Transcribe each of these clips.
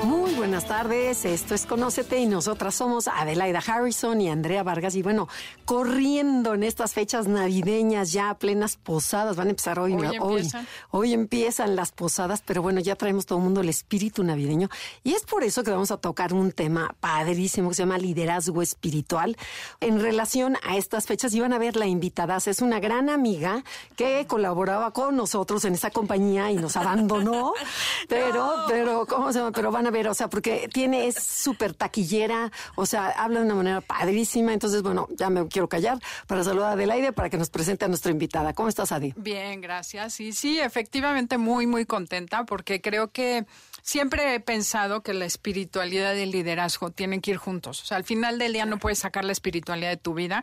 Muy buenas tardes, esto es Conócete y nosotras somos Adelaida Harrison y Andrea Vargas y bueno, corriendo en estas fechas navideñas ya plenas posadas, van a empezar hoy, Hoy ¿no? hoy, empiezan. hoy empiezan las posadas, pero bueno, ya traemos todo el mundo el espíritu navideño y es por eso que vamos a tocar un tema padrísimo que se llama liderazgo espiritual en relación a estas fechas y van a ver la invitada, es una gran amiga que colaboraba con nosotros en esta compañía y nos abandonó, pero, pero, ¿cómo se llama? Pero van a ver, o sea, porque tiene, es súper taquillera, o sea, habla de una manera padrísima. Entonces, bueno, ya me quiero callar para saludar a Adelaide para que nos presente a nuestra invitada. ¿Cómo estás, Adi? Bien, gracias. Y sí, efectivamente muy, muy contenta porque creo que siempre he pensado que la espiritualidad y el liderazgo tienen que ir juntos. O sea, al final del día no puedes sacar la espiritualidad de tu vida.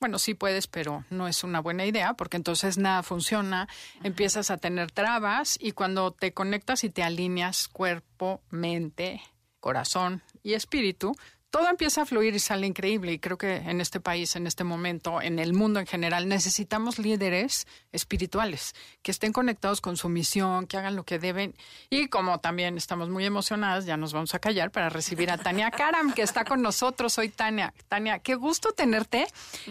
Bueno, sí puedes, pero no es una buena idea porque entonces nada funciona, empiezas a tener trabas y cuando te conectas y te alineas cuerpo, mente, corazón y espíritu, todo empieza a fluir y sale increíble. Y creo que en este país, en este momento, en el mundo en general, necesitamos líderes espirituales que estén conectados con su misión, que hagan lo que deben. Y como también estamos muy emocionadas, ya nos vamos a callar para recibir a Tania Karam, que está con nosotros. Soy Tania. Tania, qué gusto tenerte.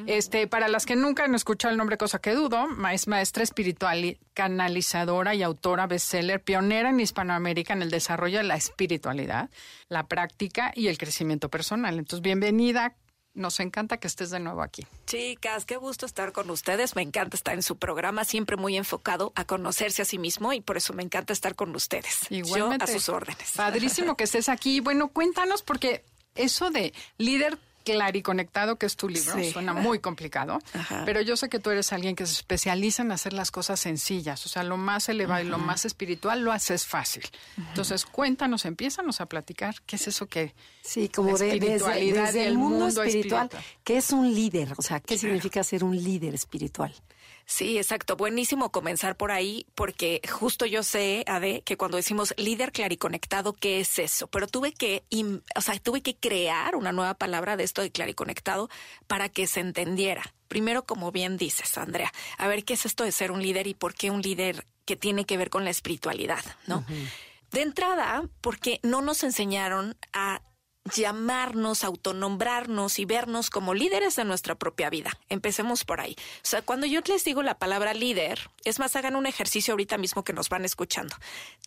Este, para las que nunca han escuchado el nombre, cosa que dudo, es maestra espiritual, canalizadora y autora bestseller, pionera en Hispanoamérica en el desarrollo de la espiritualidad, la práctica y el crecimiento personal. Entonces, bienvenida. Nos encanta que estés de nuevo aquí. Chicas, qué gusto estar con ustedes. Me encanta estar en su programa, siempre muy enfocado a conocerse a sí mismo y por eso me encanta estar con ustedes. Igualmente. Yo a sus órdenes. Padrísimo que estés aquí. Bueno, cuéntanos, porque eso de líder clariconectado, que es tu libro, Sí. suena muy complicado, Ajá. pero yo sé que tú eres alguien que se especializa en hacer las cosas sencillas, o sea, lo más elevado y lo más espiritual lo haces fácil. Entonces, cuéntanos, empiezanos a platicar, ¿qué es eso que... Sí, como Espiritualidad desde el mundo, mundo espiritual, espiritual. ¿qué es un líder? O sea, ¿qué significa ser un líder espiritual? Sí, exacto. Buenísimo comenzar por ahí porque justo yo sé, Ade, que cuando decimos líder clariconectado, ¿qué es eso? Pero tuve que, o sea, tuve que crear una nueva palabra de esto de clariconectado para que se entendiera. Primero, como bien dices, Andrea, a ver qué es esto de ser un líder y por qué un líder que tiene que ver con la espiritualidad, ¿no? De entrada, porque no nos enseñaron a llamarnos, autonombrarnos y vernos como líderes de nuestra propia vida. Empecemos por ahí. O sea, cuando yo les digo la palabra líder, es más, hagan un ejercicio ahorita mismo que nos van escuchando.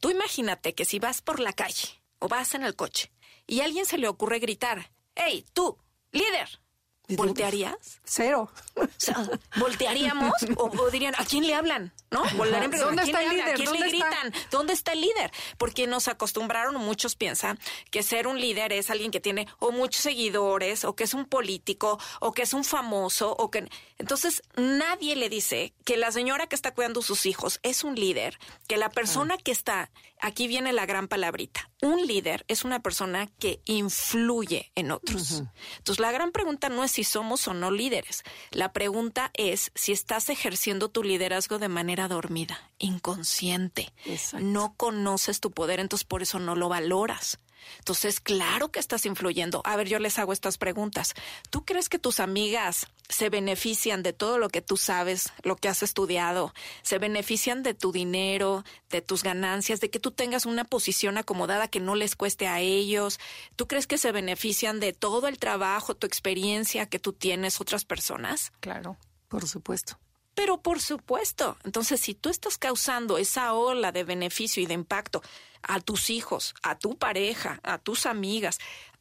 Tú imagínate que si vas por la calle o vas en el coche y a alguien se le ocurre gritar, hey, tú, líder, ¿voltearías? Cero. O sea, ¿Voltearíamos? O, o dirían, ¿a quién le hablan? ¿No? Voltarían, pero, ¿Dónde ¿a quién está el le hablan? ¿A líder? quién le ¿Dónde está? gritan? ¿Dónde está el líder? Porque nos acostumbraron, o muchos piensan, que ser un líder es alguien que tiene o muchos seguidores, o que es un político, o que es un famoso, o que... Entonces, nadie le dice que la señora que está cuidando sus hijos es un líder, que la persona que está... Aquí viene la gran palabrita. Un líder es una persona que influye en otros. Entonces, la gran pregunta no es si somos o no líderes. La pregunta es si estás ejerciendo tu liderazgo de manera dormida, inconsciente. Exacto. No conoces tu poder, entonces por eso no lo valoras. Entonces, claro que estás influyendo. A ver, yo les hago estas preguntas. ¿Tú crees que tus amigas se benefician de todo lo que tú sabes, lo que has estudiado? ¿Se benefician de tu dinero, de tus ganancias, de que tú tengas una posición acomodada que no les cueste a ellos? ¿Tú crees que se benefician de todo el trabajo, tu experiencia que tú tienes otras personas? Claro. Por supuesto. Pero por supuesto, entonces si tú estás causando esa ola de beneficio y de impacto a tus hijos, a tu pareja, a tus amigas,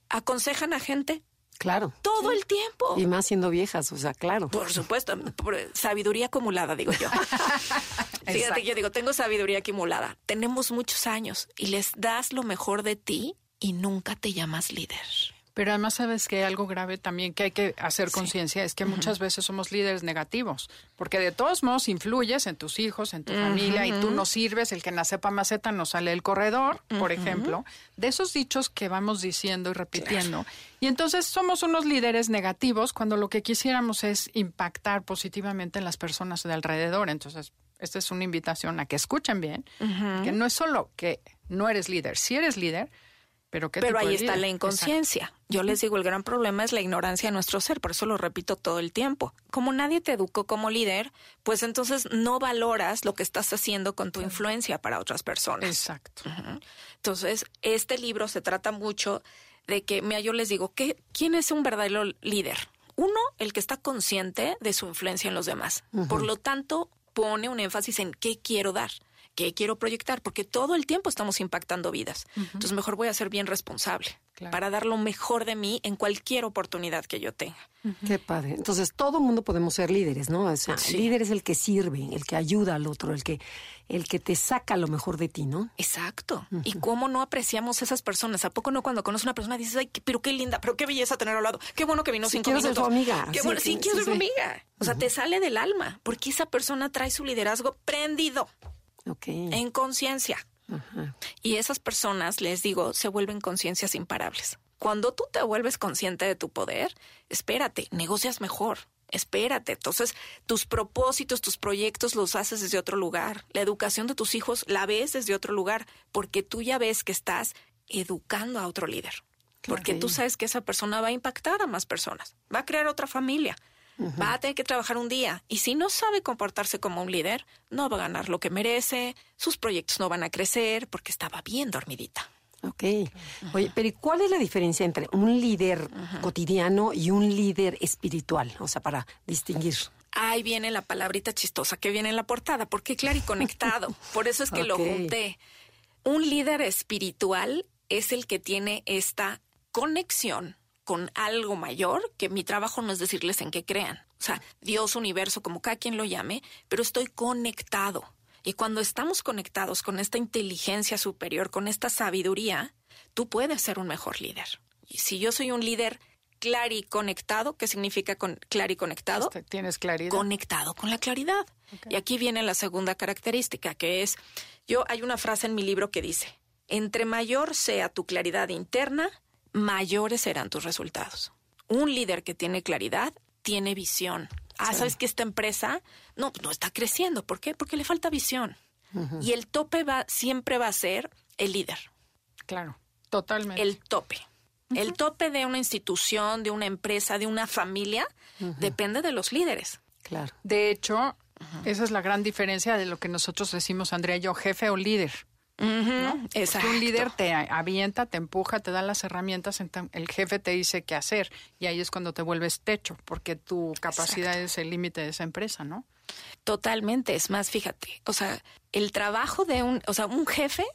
aconsejan a gente Claro. todo el tiempo. Y más siendo viejas, o sea, claro. Por supuesto, por sabiduría acumulada, digo yo. Fíjate yo digo, tengo sabiduría acumulada. Tenemos muchos años y les das lo mejor de ti y nunca te llamas líder. Pero además sabes que algo grave también que hay que hacer conciencia es que muchas veces somos líderes negativos, porque de todos modos influyes en tus hijos, en tu familia, y tú no sirves, el que nace pa' maceta no sale del corredor, por ejemplo, de esos dichos que vamos diciendo y repitiendo. Y entonces somos unos líderes negativos cuando lo que quisiéramos es impactar positivamente en las personas de alrededor. Entonces, esta es una invitación a que escuchen bien, que no es solo que no eres líder, si eres líder, pero, ¿qué Pero ahí está la inconsciencia. Yo les digo, el gran problema es la ignorancia de nuestro ser, por eso lo repito todo el tiempo. Como nadie te educó como líder, pues entonces no valoras lo que estás haciendo con tu influencia para otras personas. Exacto. Entonces, este libro se trata mucho de que, mira, yo les digo, ¿qué, ¿quién es un verdadero líder? Uno, el que está consciente de su influencia en los demás. Por lo tanto, pone un énfasis en qué quiero dar, qué quiero proyectar, porque todo el tiempo estamos impactando vidas. Entonces, mejor voy a ser bien responsable Claro. para dar lo mejor de mí en cualquier oportunidad que yo tenga. Qué padre. Entonces, todo mundo podemos ser líderes, ¿no? O sea, Sí. el líder es el que sirve, el que ayuda al otro, el que, el que te saca lo mejor de ti, ¿no? Exacto. ¿Y cómo no apreciamos esas personas? ¿A poco no cuando conoces a una persona dices, ay, pero qué linda, pero qué belleza tener al lado? Qué bueno que vino Sí, cinco quiero ser minutos. su amiga. Qué Sí, bueno, sí, sí, quiero sí, ser sí. amiga. O sea, te sale del alma, porque esa persona trae su liderazgo prendido, En conciencia. Ajá. Y esas personas, les digo, se vuelven conciencias imparables. Cuando tú te vuelves consciente de tu poder, espérate, negocias mejor. Espérate. Entonces, tus propósitos, tus proyectos los haces desde otro lugar. La educación de tus hijos la ves desde otro lugar, porque tú ya ves que estás educando a otro líder. Porque tú sabes que esa persona va a impactar a más personas, va a crear otra familia, va a tener que trabajar un día. Y si no sabe comportarse como un líder, no va a ganar lo que merece, sus proyectos no van a crecer porque estaba bien dormidita. Ok. Oye, pero ¿y cuál es la diferencia entre un líder cotidiano y un líder espiritual? O sea, para distinguir. Ahí viene la palabrita chistosa que viene en la portada, porque claro y conectado. Por eso es que lo junté. Un líder espiritual es el que tiene esta conexión con algo mayor, que mi trabajo no es decirles en qué crean. O sea, Dios, universo, como cada quien lo llame, pero estoy conectado. Y cuando estamos conectados con esta inteligencia superior, con esta sabiduría, tú puedes ser un mejor líder. Y si yo soy un líder clariconectado, ¿qué significa con clariconectado? Este, ¿Tienes claridad? conectado con la claridad. Y aquí viene la segunda característica, que es, yo hay una frase en mi libro que dice, entre mayor sea tu claridad interna, mayores serán tus resultados. Un líder que tiene claridad tiene visión. Ah, ¿sabes que esta empresa no, no está creciendo? ¿Por qué? Porque le falta visión. Y el tope va, siempre va a ser el líder Claro, totalmente. el tope. El tope de una institución, de una empresa, de una familia, depende de los líderes. Claro. De hecho, esa es la gran diferencia de lo que nosotros decimos, Andrea y yo, jefe o líder. Porque Exacto. un líder te avienta, te empuja, te da las herramientas, enta- el jefe te dice qué hacer y ahí es cuando te vuelves techo, porque tu capacidad es el límite de esa empresa, ¿no? Totalmente. Es más, fíjate, o sea, el trabajo de un, o sea, un jefe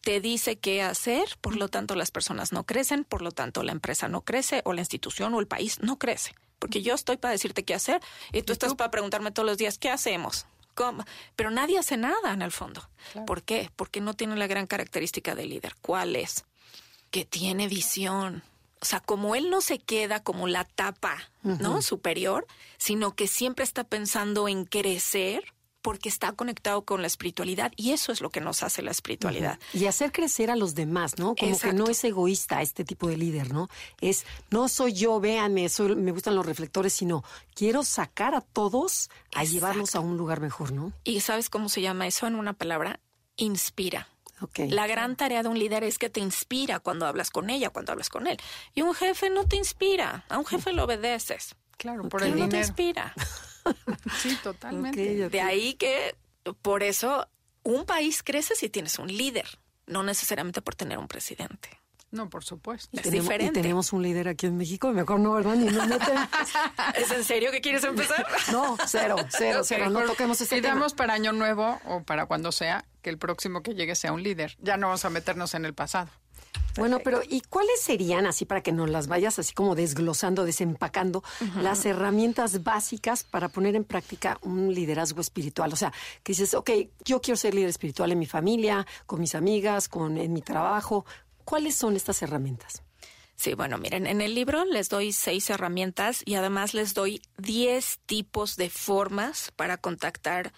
te dice qué hacer, por lo tanto las personas no crecen, por lo tanto la empresa no crece, o la institución o el país no crece. Porque yo estoy para decirte qué hacer y tú estás para preguntarme todos los días, ¿qué hacemos? ¿Cómo? Pero nadie hace nada en el fondo. ¿Por qué? Porque no tiene la gran característica del líder. ¿Cuál es? Que tiene visión. O sea, como él no se queda como la tapa, ¿no? Superior, sino que siempre está pensando en crecer porque está conectado con la espiritualidad y eso es lo que nos hace la espiritualidad. Y hacer crecer a los demás, ¿no? Como que no Exacto. es egoísta este tipo de líder, ¿no? Es, no soy yo, véanme, soy- me gustan los reflectores, sino quiero sacar a todos a llevarlos a un lugar mejor, ¿no? ¿Y sabes cómo se llama eso en una palabra? Inspira. La gran tarea de un líder es que te inspira cuando hablas con ella, cuando hablas con él. Y un jefe no te inspira. A un jefe lo obedeces. Claro, por Pero el no te dinero. inspira. Sí, totalmente. Ok, ok. De ahí que, por eso, un país crece si tienes un líder, no necesariamente por tener un presidente. No, por supuesto. Y es tenemos, y diferente. tenemos un líder aquí en México, mejor no, ¿verdad? Ni nos meten. ¿Es en serio que quieres empezar? No, cero, cero, Ok, cero. No toquemos ese tema. Pidamos para Año Nuevo o para cuando sea que el próximo que llegue sea un líder. Ya no vamos a meternos en el pasado. Bueno, pero ¿y cuáles serían, así para que nos las vayas así como desglosando, desempacando, las herramientas básicas para poner en práctica un liderazgo espiritual? O sea, que dices, ok, yo quiero ser líder espiritual en mi familia, con mis amigas, con en mi trabajo. ¿Cuáles son estas herramientas? Sí, bueno, miren, en el libro les doy seis herramientas y además les doy diez tipos de formas para contactar.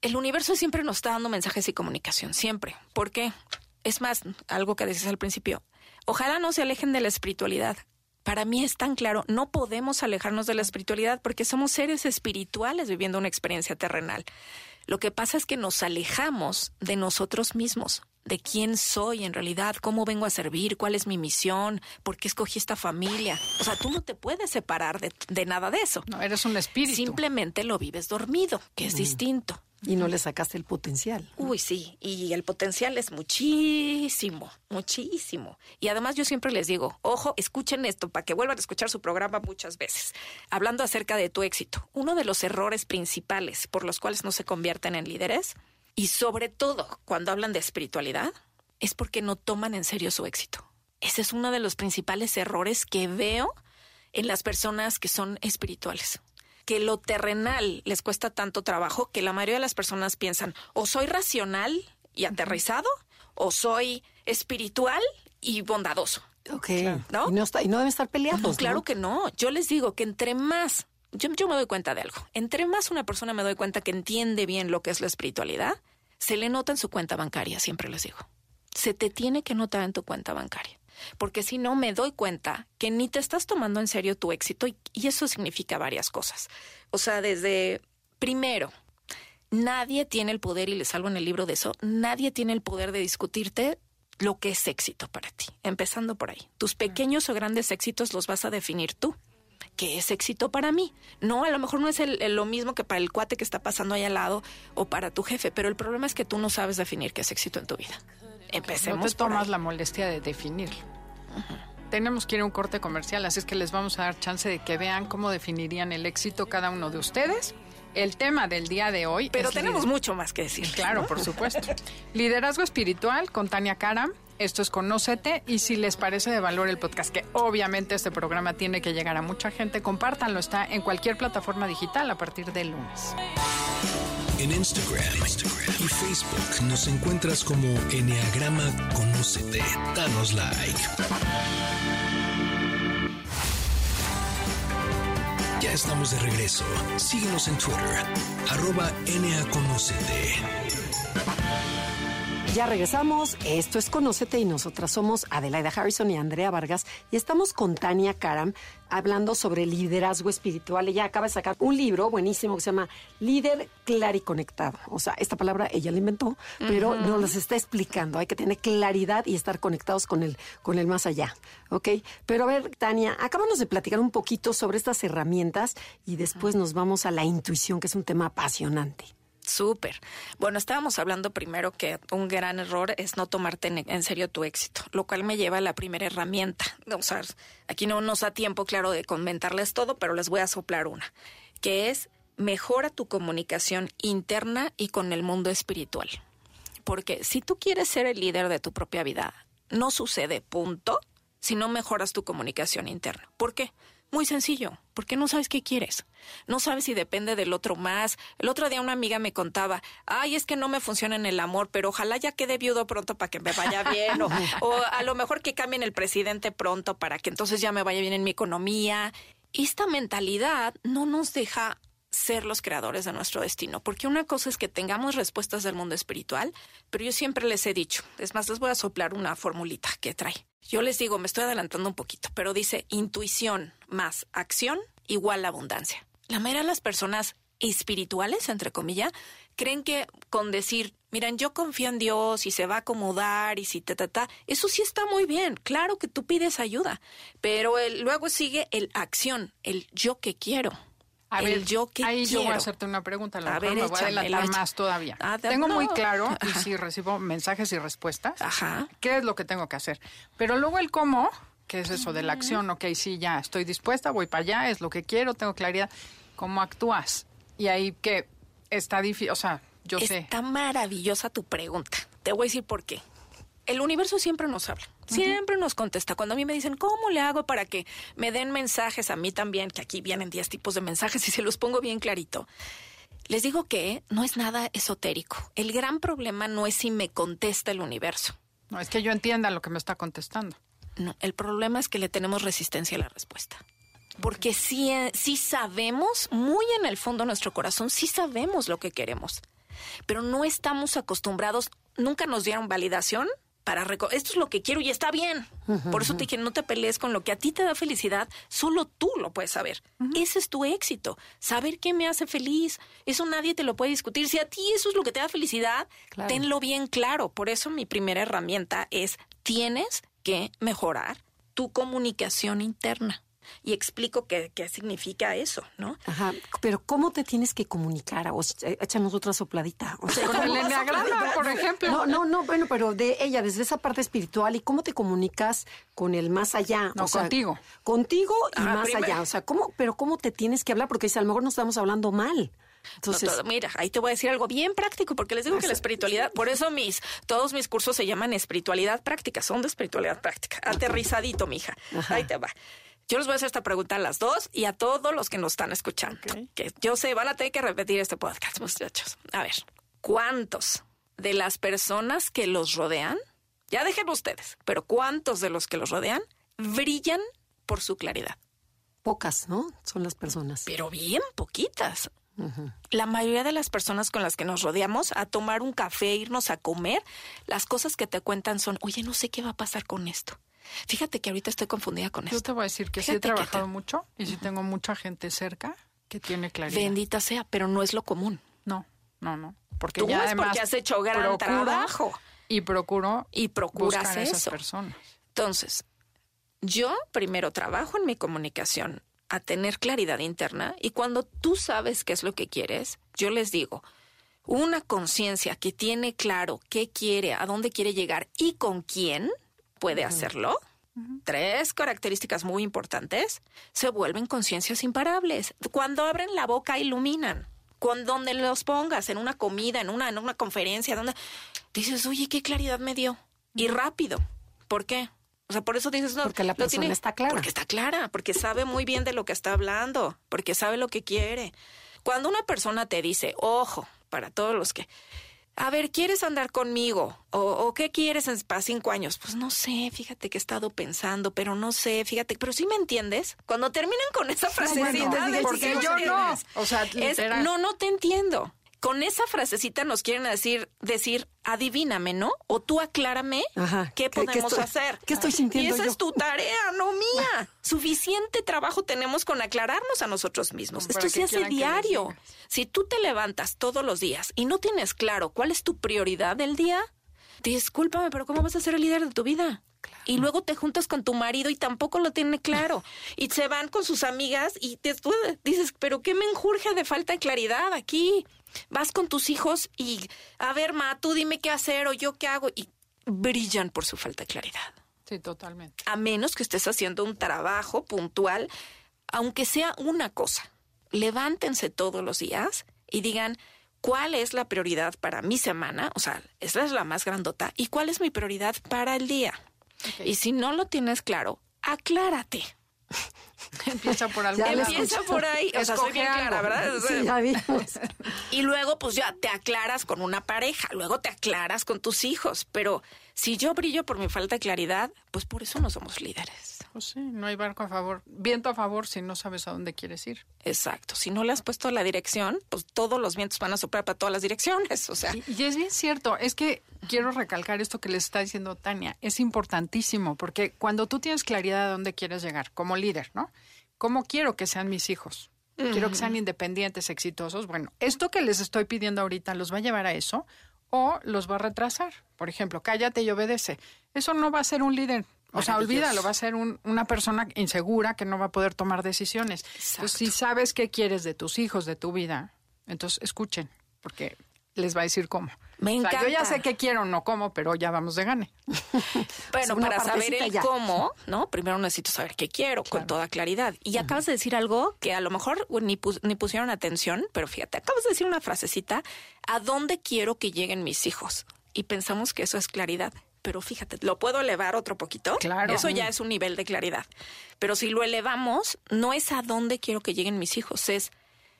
El universo siempre nos está dando mensajes y comunicación, siempre. ¿Por qué? Es más, algo que decías al principio, ojalá no se alejen de la espiritualidad. Para mí es tan claro, no podemos alejarnos de la espiritualidad porque somos seres espirituales viviendo una experiencia terrenal. Lo que pasa es que nos alejamos de nosotros mismos, de quién soy en realidad, cómo vengo a servir, cuál es mi misión, por qué escogí esta familia. O sea, tú no te puedes separar de, de nada de eso. No, eres un espíritu. Simplemente lo vives dormido, que es distinto. Y no le sacaste el potencial. Uy, sí, y el potencial es muchísimo, muchísimo. Y además yo siempre les digo, ojo, escuchen esto para que vuelvan a escuchar su programa muchas veces. Hablando acerca de tu éxito, uno de los errores principales por los cuales no se convierten en líderes, y sobre todo cuando hablan de espiritualidad, es porque no toman en serio su éxito. Ese es uno de los principales errores que veo en las personas que son espirituales que lo terrenal les cuesta tanto trabajo que la mayoría de las personas piensan o soy racional y aterrizado o soy espiritual y bondadoso. Ok. ¿No? Y no, está, y no deben estar peleados. claro que no. Yo les digo que entre más, yo, yo me doy cuenta de algo, entre más una persona me doy cuenta que entiende bien lo que es la espiritualidad, se le nota en su cuenta bancaria, siempre les digo. Se te tiene que notar en tu cuenta bancaria porque si no me doy cuenta que ni te estás tomando en serio tu éxito y, eso significa varias cosas. O sea, desde primero, nadie tiene el poder, y les salgo en el libro de eso, nadie tiene el poder de discutirte lo que es éxito para ti, empezando por ahí. Tus pequeños o grandes éxitos los vas a definir tú. ¿Qué es éxito para mí? No, a lo mejor no es lo mismo que para el cuate que está pasando ahí al lado o para tu jefe, pero el problema es que tú no sabes definir qué es éxito en tu vida. Empecemos. No te tomas la molestia de definirlo. Tenemos que ir a un corte comercial, así es que les vamos a dar chance de que vean cómo definirían el éxito cada uno de ustedes. El tema del día de hoy. Pero tenemos mucho más que decir. Claro, por supuesto. Liderazgo espiritual con Tania Karam. Esto es Conócete y si les parece de valor el podcast, que obviamente este programa tiene que llegar a mucha gente, compártanlo. Está en cualquier plataforma digital a partir del lunes. En Instagram, y Facebook nos encuentras como Enneagrama Conócete. Danos like. Ya estamos de regreso. Síguenos en Twitter, arroba Conocete. Ya regresamos. Esto es Conócete y nosotras somos Adelaida Harrison y Andrea Vargas y estamos con Tania Karam hablando sobre liderazgo espiritual. Ella acaba de sacar un libro buenísimo que se llama Líder Clariconectado. O sea, esta palabra ella la inventó, pero nos las está explicando. Hay que tener claridad y estar conectados con el, con el más allá. ¿Ok? Pero a ver, Tania, acabamos de platicar un poquito sobre estas herramientas y después nos vamos a la intuición, que es un tema apasionante. Súper. Bueno, estábamos hablando primero que un gran error es no tomarte en, serio tu éxito, lo cual me lleva a la primera herramienta. O sea, aquí no nos da tiempo, claro, de comentarles todo, pero les voy a soplar una, que es mejora tu comunicación interna y con el mundo espiritual. Porque si tú quieres ser el líder de tu propia vida, no sucede, punto, si no mejoras tu comunicación interna. ¿Por qué? Muy sencillo, porque no sabes qué quieres. No sabes si depende del otro más. El otro día una amiga me contaba, ay, es que no me funciona en el amor, pero ojalá ya quede viudo pronto para que me vaya bien. o, o a lo mejor que cambien el presidente pronto para que entonces ya me vaya bien en mi economía. Esta mentalidad no nos deja ser los creadores de nuestro destino, porque una cosa es que tengamos respuestas del mundo espiritual, pero yo siempre les he dicho, es más, les voy a soplar una formulita que trae. Yo les digo, me estoy adelantando un poquito, pero dice intuición más acción igual abundancia. La mayoría de las personas espirituales, entre comillas, creen que con decir, miren, yo confío en Dios y se va a acomodar y si ta, ta, ta, eso sí está muy bien. Claro que tú pides ayuda, pero luego sigue el acción, el yo que quiero. A ver, yo que ahí yo voy a hacerte una pregunta, a, ver, me voy a adelantar más todavía. Ah, tengo muy claro, y si recibo mensajes y respuestas, Ajá. qué es lo que tengo que hacer. Pero luego el cómo, que es eso de la acción, ok, sí, ya estoy dispuesta, voy para allá, es lo que quiero, tengo claridad. ¿Cómo actúas? Y ahí que está difícil, o sea, yo sé. Está maravillosa tu pregunta. Te voy a decir por qué el universo siempre nos habla, siempre nos contesta. Cuando a mí me dicen, ¿cómo le hago para que me den mensajes a mí también? Que aquí vienen 10 tipos de mensajes y se los pongo bien clarito. Les digo que no es nada esotérico. El gran problema no es si me contesta el universo. No, es que yo entienda lo que me está contestando. No, el problema es que le tenemos resistencia a la respuesta. Porque sí, eh, sí sabemos, muy en el fondo de nuestro corazón, sí sabemos lo que queremos. Pero no estamos acostumbrados, nunca nos dieron validación para esto es lo que quiero y está bien. Por eso te dije, no te pelees con lo que a ti te da felicidad, solo tú lo puedes saber. Ese es tu éxito, saber qué me hace feliz. Eso nadie te lo puede discutir. Si a ti eso es lo que te da felicidad, Claro. tenlo bien claro. Por eso mi primera herramienta es tienes que mejorar tu comunicación interna. Y explico qué, qué significa eso, ¿no? Ajá, pero ¿cómo te tienes que comunicar? O sea, échanos otra sopladita. O sea, Con el ¿cómo vas a enneagrama, por ejemplo. No, no, no, bueno, pero de ella, desde esa parte espiritual, ¿y cómo te comunicas con el más allá? No, contigo. Contigo y Ah, más primero. allá. O sea, ¿cómo, pero cómo te tienes que hablar? Porque si a lo mejor nos estamos hablando mal. Entonces, No, todo- mira, ahí te voy a decir algo bien práctico, porque les digo que la espiritualidad, por eso mis, todos mis cursos se llaman espiritualidad práctica, son de espiritualidad práctica. Aterrizadito, mija. Ajá. Ahí te va. Yo les voy a hacer esta pregunta a las dos y a todos los que nos están escuchando. Que yo sé, van a tener que repetir este podcast, muchachos. A ver, ¿cuántos de las personas que los rodean, ya dejen ustedes, pero cuántos de los que los rodean brillan por su claridad? pocas, ¿no? Son las personas. pero bien poquitas. La mayoría de las personas con las que nos rodeamos a tomar un café, irnos a comer, las cosas que te cuentan son, oye, no sé qué va a pasar con esto. Fíjate que ahorita estoy confundida con Yo esto. te voy a decir que sí he trabajado te- mucho y sí tengo mucha gente cerca que tiene claridad. Bendita sea, pero no es lo común. No, no, no. Porque Tú ya es además porque has hecho gran procuro trabajo. Y procuro Y procuras buscar a esas eso. personas. Entonces, yo primero trabajo en mi comunicación a tener claridad interna y cuando tú sabes qué es lo que quieres, yo les digo, una conciencia que tiene claro qué quiere, a dónde quiere llegar y con quién puede hacerlo, tres características muy importantes, se vuelven conciencias imparables. Cuando abren la boca, iluminan. Cuando donde los pongas, en una comida, en una, en una conferencia, donde dices, oye, qué claridad me dio. Y rápido. ¿Por qué? O sea, por eso dices, no. Porque la persona está clara. Porque está clara, porque sabe muy bien de lo que está hablando, porque sabe lo que quiere. Cuando una persona te dice, ojo, para todos los que, a ver, ¿quieres andar conmigo? ¿O, o qué quieres en, para cinco años? Pues no sé, fíjate que he estado pensando, pero no sé, fíjate, pero sí me entiendes. Cuando terminan con esa frasecita, bueno, de porque yo no. O sea, es, literal. no, no te entiendo. Con esa frasecita nos quieren decir, decir, adivíname, ¿no? O tú aclárame Ajá. qué ¿Qué- qué podemos estoy- hacer. qué estoy sintiendo Y esa yo? es tu tarea, no mía. Suficiente trabajo tenemos con aclararnos a nosotros mismos. Esto se hace diario. Si tú te levantas todos los días y no tienes claro cuál es tu prioridad del día, discúlpame, pero ¿cómo vas a ser el líder de tu vida? Y luego te juntas con tu marido y tampoco lo tiene claro. Y se van con sus amigas y te, tú dices, pero ¿qué me enjurge de falta de claridad aquí? Vas con tus hijos y, a ver, ma, tú dime qué hacer o yo qué hago. Y brillan por su falta de claridad. Sí, totalmente. A menos que estés haciendo un trabajo puntual, aunque sea una cosa. Levántense todos los días y digan, ¿cuál es la prioridad para mi semana? O sea, esa es la más grandota. ¿Y cuál es mi prioridad para el día? Y si no lo tienes claro, aclárate. Empieza por algo. Empieza por ahí. O sea, soy bien clara. ¿verdad? Sí, ya vimos. y luego, pues ya te aclaras con una pareja, luego te aclaras con tus hijos. Pero si yo brillo por mi falta de claridad, pues por eso no somos líderes. Pues sí, no hay barco a favor, viento a favor si no sabes a dónde quieres ir. Exacto. Si no le has puesto la dirección, pues todos los vientos van a soplar para todas las direcciones. O sea, Y, y es bien cierto, es que quiero recalcar esto que les está diciendo Tania, es importantísimo, porque cuando tú tienes claridad de dónde quieres llegar, como líder, ¿no? ¿Cómo quiero que sean mis hijos? Quiero que sean independientes, exitosos. Bueno, esto que les estoy pidiendo ahorita los va a llevar a eso o los va a retrasar. Por ejemplo, cállate y obedece. Eso no va a ser un líder. O sea, olvídalo, va a ser un- una persona insegura que no va a poder tomar decisiones. Entonces, si sabes qué quieres de tus hijos, de tu vida, entonces escuchen, porque les va a decir cómo. Me O sea, yo ya encanta. sé qué quiero, no cómo, pero ya vamos de gane. bueno, una para saber el ya. cómo, ¿no? Primero necesito saber qué quiero con toda claridad. Y acabas de decir algo que a lo mejor ni, pus- ni pusieron atención, pero fíjate, acabas de decir una frasecita, ¿a dónde quiero que lleguen mis hijos? Y pensamos que eso es claridad. Pero fíjate, ¿lo puedo elevar otro poquito? Claro. Eso ya es un nivel de claridad. Pero si lo elevamos, no es a dónde quiero que lleguen mis hijos, es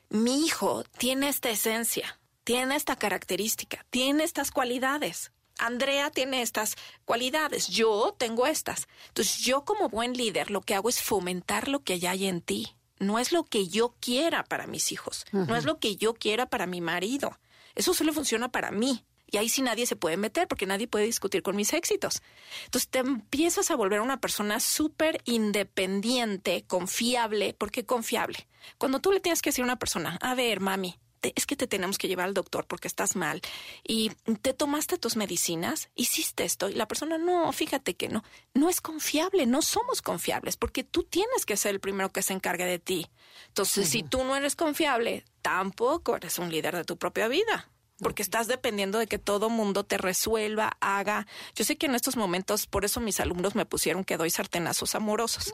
mi hijo tiene esta esencia, tiene esta característica, tiene estas cualidades. Andrea tiene estas cualidades, yo tengo estas. Entonces yo como buen líder lo que hago es fomentar lo que ya hay en ti. No es lo que yo quiera para mis hijos, no es lo que yo quiera para mi marido. Eso solo funciona para mí. Y ahí sí nadie se puede meter porque nadie puede discutir con mis éxitos. Entonces te empiezas a volver una persona súper independiente, confiable. ¿Por qué confiable? Cuando tú le tienes que decir a una persona, a ver, mami, es que te tenemos que llevar al doctor porque estás mal y te tomaste tus medicinas, hiciste esto y la persona no, fíjate que no, no es confiable, no somos confiables porque tú tienes que ser el primero que se encargue de ti. Entonces, si tú no eres confiable, tampoco eres un líder de tu propia vida porque estás dependiendo de que todo mundo te resuelva, haga. Yo sé que en estos momentos, por eso mis alumnos me pusieron que doy sartenazos amorosos,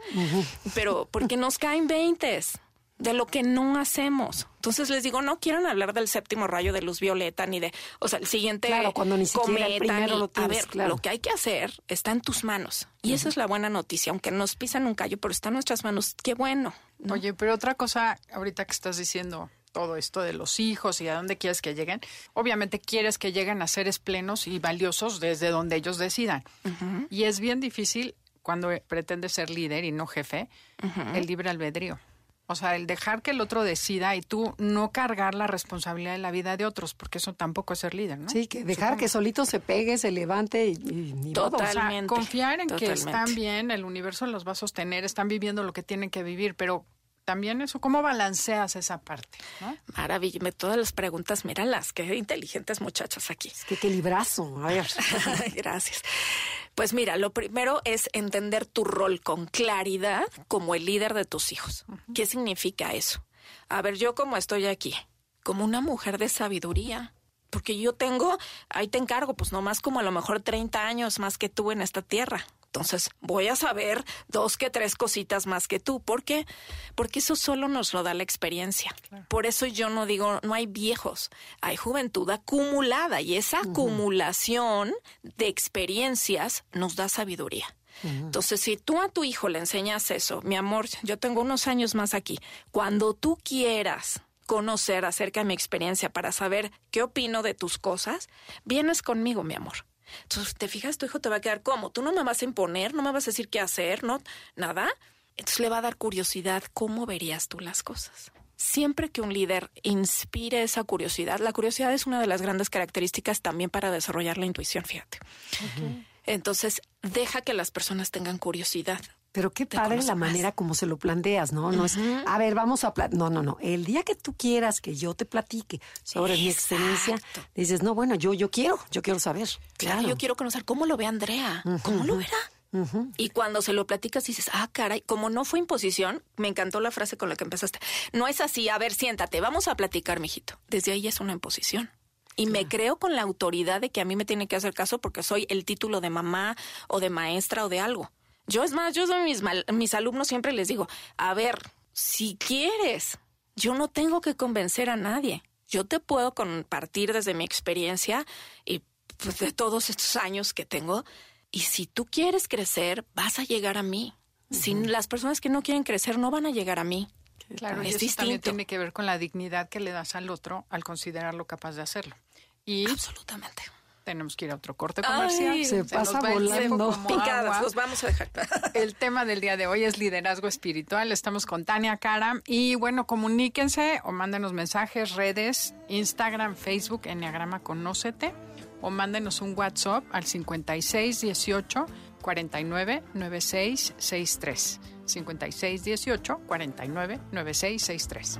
pero porque nos caen veintes de lo que no hacemos. Entonces les digo, no quieren hablar del séptimo rayo de luz violeta ni de, o sea, el siguiente claro, cuando ni siquiera el primero lo a ver, lo que hay que hacer está en tus manos. Y esa es la buena noticia, aunque nos pisan un callo, pero está en nuestras manos. Qué bueno. Oye, pero otra cosa, ahorita que estás diciendo todo esto de los hijos y a dónde quieres que lleguen, obviamente quieres que lleguen a seres plenos y valiosos desde donde ellos decidan. Y es bien difícil cuando pretendes ser líder y no jefe, el libre albedrío. O sea, el dejar que el otro decida y tú no cargar la responsabilidad de la vida de otros, porque eso tampoco es ser líder, ¿no? Sí, que dejar que solito se pegue, se levante y, Totalmente. confiar en que están bien, el universo los va a sostener, están viviendo lo que tienen que vivir, pero también eso, ¿cómo balanceas esa parte? ¿no? Maravilla, todas las preguntas, míralas, qué inteligentes muchachas aquí. Es que qué librazo, a ver. Gracias. Pues mira, lo primero es entender tu rol con claridad como el líder de tus hijos. ¿Qué significa eso? A ver, yo como estoy aquí, como una mujer de sabiduría, porque yo tengo, ahí te encargo, pues no más como a lo mejor 30 años más que tú en esta tierra. Entonces voy a saber dos que tres cositas más que tú. ¿Por qué? Porque eso solo nos lo da la experiencia. Por eso yo no digo, no hay viejos, hay juventud acumulada y esa acumulación de experiencias nos da sabiduría. Entonces, si tú a tu hijo le enseñas eso, mi amor, yo tengo unos años más aquí, cuando tú quieras conocer acerca de mi experiencia para saber qué opino de tus cosas, vienes conmigo, mi amor. Entonces, te fijas, tu hijo te va a quedar como, tú no me vas a imponer, no me vas a decir qué hacer, no, nada. Entonces le va a dar curiosidad, ¿cómo verías tú las cosas? Siempre que un líder inspire esa curiosidad, la curiosidad es una de las grandes características también para desarrollar la intuición, fíjate. Entonces, deja que las personas tengan curiosidad. Pero qué padre la manera como se lo planteas, ¿no? No es, a ver, vamos a... No, no, no. El día que tú quieras que yo te platique sobre mi experiencia, dices, no, bueno, yo, yo quiero, yo quiero saber. Claro, yo quiero conocer cómo lo ve Andrea, cómo lo verá. Y cuando se lo platicas dices, ah, caray, como no fue imposición, me encantó la frase con la que empezaste. No es así, a ver, siéntate, vamos a platicar, mijito. Desde ahí es una imposición. Y me creo con la autoridad de que a mí me tiene que hacer caso porque soy el título de mamá o de maestra o de algo. Yo es más, yo a mis, mis alumnos siempre les digo, a ver, si quieres, yo no tengo que convencer a nadie. Yo te puedo compartir desde mi experiencia y pues, de todos estos años que tengo. Y si tú quieres crecer, vas a llegar a mí. Sin las personas que no quieren crecer no van a llegar a mí. Claro, es y eso también tiene que ver con la dignidad que le das al otro al considerarlo capaz de hacerlo. Y absolutamente tenemos que ir a otro corte comercial. se, pasa volando. Picadas, los vamos a dejar. El tema del día de hoy es liderazgo espiritual. Estamos con Tania Cara. Y bueno, comuníquense o mándenos mensajes, redes, Instagram, Facebook, Enneagrama Conócete. O mándenos un WhatsApp al 5618 49 96 63. 5618 49 96 63.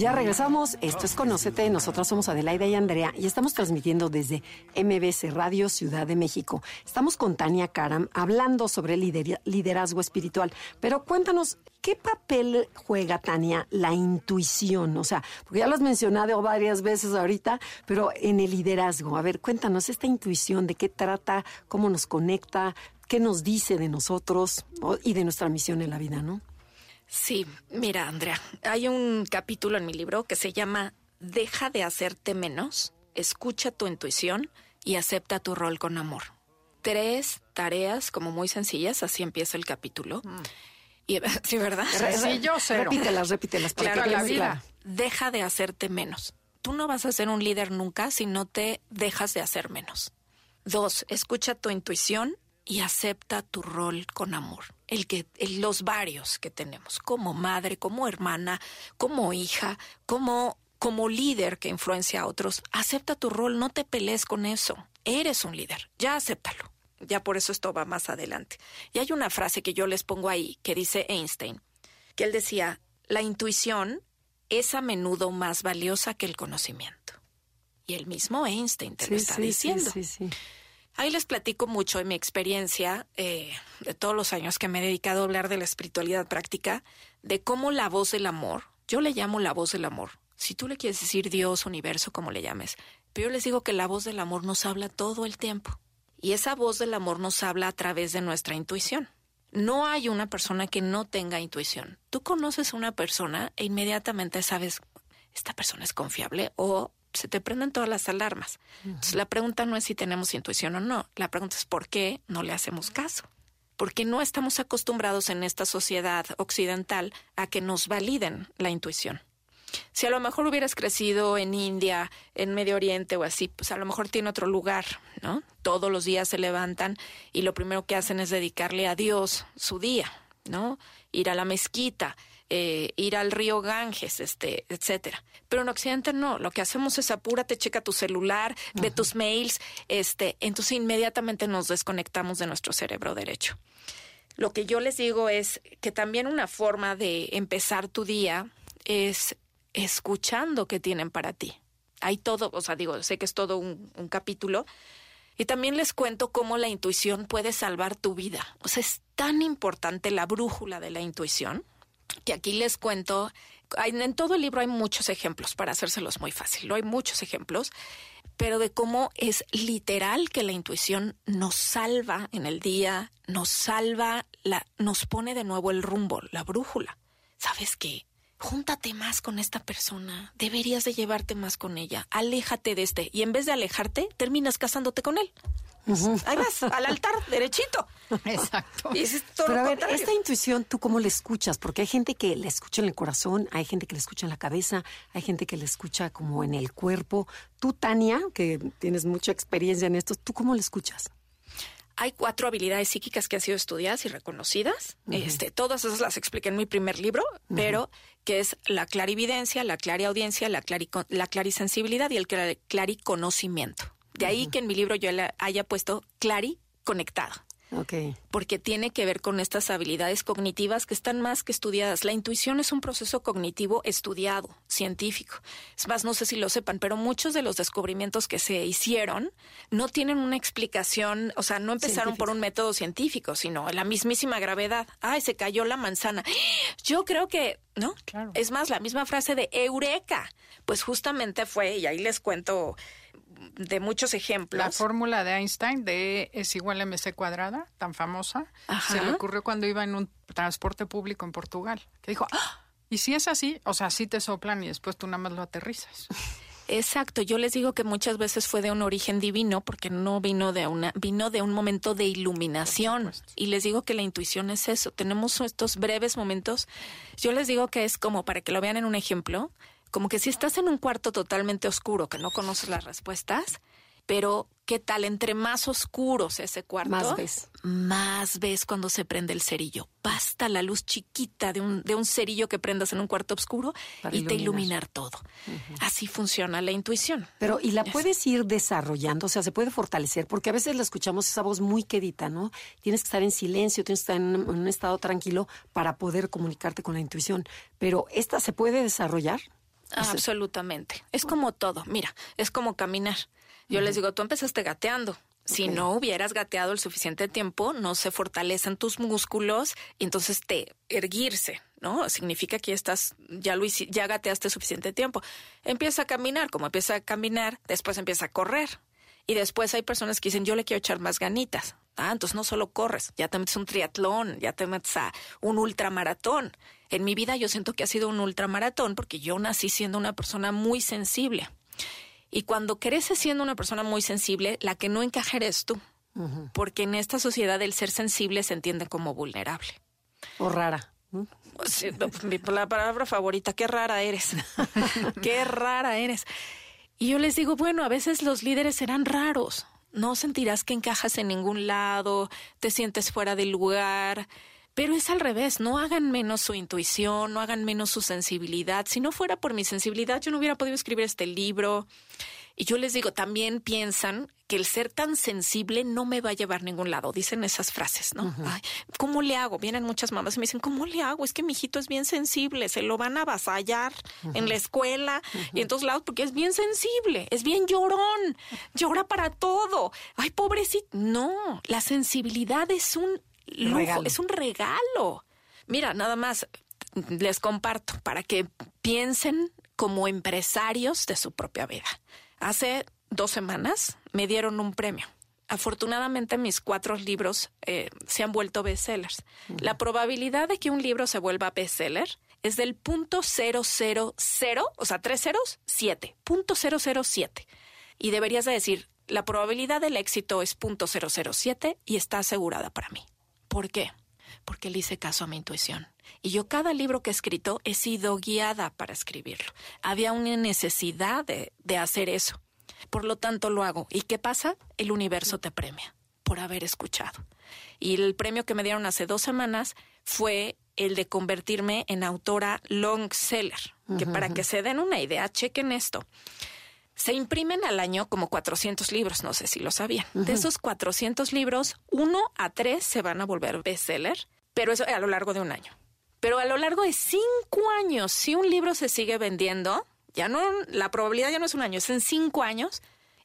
ya regresamos. Esto es Conócete. Nosotros somos Adelaida y Andrea y estamos transmitiendo desde MBC Radio Ciudad de México. Estamos con Tania Karam hablando sobre liderazgo espiritual. Pero cuéntanos, ¿qué papel juega, Tania, la intuición? O sea, porque ya lo has mencionado varias veces ahorita, pero en el liderazgo. A ver, cuéntanos esta intuición, de qué trata, cómo nos conecta, qué nos dice de nosotros y de nuestra misión en la vida, ¿no? Sí, mira, Andrea, hay un capítulo en mi libro que se llama Deja de hacerte menos, escucha tu intuición y acepta tu rol con amor. Tres tareas como muy sencillas, así empieza el capítulo. Mm. Y, sí, ¿verdad? Sí, yo cero. Repítelas, repítelas. para Claro, que la vida. Deja de hacerte menos. Tú no vas a ser un líder nunca si no te dejas de hacer menos. Dos, escucha tu intuición y acepta tu rol con amor. El que, el- los varios que tenemos, como madre, como hermana, como hija, como, como líder que influencia a otros. Acepta tu rol, no te pelees con eso. Eres un líder, ya acéptalo. Ya por eso esto va más adelante. Y hay una frase que yo les pongo ahí que dice Einstein, que él decía, la intuición es a menudo más valiosa que el conocimiento. Y el mismo Einstein te lo está diciendo. Sí, sí, sí. Ahí les platico mucho de mi experiencia eh, de todos los años que me he dedicado a hablar de la espiritualidad práctica, de cómo la voz del amor, yo le llamo la voz del amor, si tú le quieres decir Dios, universo, como le llames, pero yo les digo que la voz del amor nos habla todo el tiempo. Y esa voz del amor nos habla a través de nuestra intuición. No hay una persona que no tenga intuición. Tú conoces a una persona e inmediatamente sabes, esta persona es confiable o se te prenden todas las alarmas. Entonces la pregunta no es si tenemos intuición o no, la pregunta es por qué no le hacemos caso. Porque no estamos acostumbrados en esta sociedad occidental a que nos validen la intuición. Si a lo mejor hubieras crecido en India, en Medio Oriente o así, pues a lo mejor tiene otro lugar, ¿no? Todos los días se levantan y lo primero que hacen es dedicarle a Dios su día, ¿no? Ir a la mezquita, eh, ir al río Ganges, este, etcétera. Pero en Occidente no, lo que hacemos es apúrate, checa tu celular, ve tus mails, este, entonces inmediatamente nos desconectamos de nuestro cerebro derecho. Lo que yo les digo es que también una forma de empezar tu día es escuchando qué tienen para ti. Hay todo, o sea, digo, sé que es todo un, un capítulo. Y también les cuento cómo la intuición puede salvar tu vida. O sea, es tan importante la brújula de la intuición que aquí les cuento. en todo el libro hay muchos ejemplos para hacérselos muy fácil. Lo hay muchos ejemplos, pero de cómo es literal que la intuición nos salva en el día, nos salva, la, nos pone de nuevo el rumbo, la brújula. ¿Sabes qué? Júntate más con esta persona. Deberías de llevarte más con ella. Aléjate de este. Y en vez de alejarte, terminas casándote con él. Ahí vas, al altar, derechito. Exacto. Y es todo Pero lo a ver, contrario. esta intuición, ¿tú cómo la escuchas? Porque hay gente que la escucha en el corazón, hay gente que la escucha en la cabeza, hay gente que la escucha como en el cuerpo. Tú, Tania, que tienes mucha experiencia en esto, ¿tú cómo la escuchas? Hay cuatro habilidades psíquicas que han sido estudiadas y reconocidas. este, todas esas las expliqué en mi primer libro, pero que es la clarividencia, la clariaudiencia, la, clarico- la clarisensibilidad y el cla- clariconocimiento. De ahí que en mi libro yo haya puesto clari conectado Ok. porque tiene que ver con estas habilidades cognitivas que están más que estudiadas. La intuición es un proceso cognitivo estudiado, científico. Es más, no sé si lo sepan, pero muchos de los descubrimientos que se hicieron no tienen una explicación, o sea, no empezaron por un método científico, sino la mismísima gravedad. Ay, se cayó la manzana. Yo creo que, ¿no? Claro. Es más, la misma frase de eureka, pues justamente fue, y ahí les cuento de muchos ejemplos. La fórmula de Einstein de es igual a mc cuadrada, tan famosa, Ajá. se le ocurrió cuando iba en un transporte público en Portugal. Que dijo, "Ah, y si es así, o sea, sí te soplan y después tú nada más lo aterrizas. Exacto, yo les digo que muchas veces fue de un origen divino porque no vino de una vino de un momento de iluminación y les digo que la intuición es eso, tenemos estos breves momentos. Yo les digo que es como para que lo vean en un ejemplo, como que si estás en un cuarto totalmente oscuro que no conoces las respuestas, pero ¿qué tal entre más oscuro sea ese cuarto? Más ves. Más ves cuando se prende el cerillo. Basta la luz chiquita de un, de un cerillo que prendas en un cuarto oscuro Para y te iluminar. todo. Así funciona la intuición. Pero, ¿y la Yes. puedes ir desarrollando? O sea, se puede fortalecer, porque a veces la escuchamos esa voz muy quedita, ¿no? Tienes que estar en silencio, tienes que estar en un estado tranquilo para poder comunicarte con la intuición. Pero, ¿esta se puede desarrollar? Sea, Absolutamente. Es como todo. Mira, es como caminar. Yo les digo, tú empezaste gateando. Si no hubieras gateado el suficiente tiempo, no se fortalecen tus músculos y entonces te erguirse, ¿no? Significa que ya estás, ya lo ya gateaste suficiente tiempo. Empieza a caminar, como empieza a caminar, después empieza a correr. Y después hay personas que dicen, yo le quiero echar más ganitas. Ah, entonces no solo corres, ya te metes un triatlón, ya te metes a un ultramaratón. En mi vida yo siento que ha sido un ultramaratón porque yo nací siendo una persona muy sensible. Y cuando creces siendo una persona muy sensible, la que no encaja eres tú. Porque en esta sociedad el ser sensible se entiende como vulnerable. o rara. Sí, la palabra favorita, qué rara eres. qué rara eres. Y yo les digo, bueno, a veces los líderes serán raros. No sentirás que encajas en ningún lado, te sientes fuera del lugar. Pero es al revés, no hagan menos su intuición, no hagan menos su sensibilidad. Si no fuera por mi sensibilidad, yo no hubiera podido escribir este libro. Y yo les digo, también piensan que el ser tan sensible no me va a llevar a ningún lado. Dicen esas frases, ¿no? Ay, ¿cómo le hago? Vienen muchas mamás y me dicen, ¿cómo le hago? Es que mi hijito es bien sensible, se lo van a avasallar en la escuela y en todos lados porque es bien sensible, es bien llorón, llora para todo. Ay, pobrecito. No, la sensibilidad es un lujo, Regalo. es un regalo. Mira, nada más les comparto para que piensen como empresarios de su propia vida. Hace dos semanas me dieron un premio. Afortunadamente mis cuatro libros eh, se han vuelto bestsellers. La probabilidad de que un libro se vuelva bestseller es del punto cero cero cero, o sea, tres ceros, siete, punto cero cero siete. Y deberías de decir, la probabilidad del éxito es punto cero cero siete y está asegurada para mí. ¿Por qué? Porque le hice caso a mi intuición. Y yo cada libro que he escrito he sido guiada para escribirlo. Había una necesidad de, de hacer eso. Por lo tanto lo hago. ¿Y qué pasa? El universo te premia por haber escuchado. Y el premio que me dieron hace dos semanas fue el de convertirme en autora long seller. Que para que se den una idea, chequen esto. Se imprimen al año como 400 libros, no sé si lo sabían. De esos 400 libros, uno a tres se van a volver bestseller, pero eso a lo largo de un año. Pero a lo largo de cinco años, si un libro se sigue vendiendo, ya no, la probabilidad ya no es un año, es en cinco años,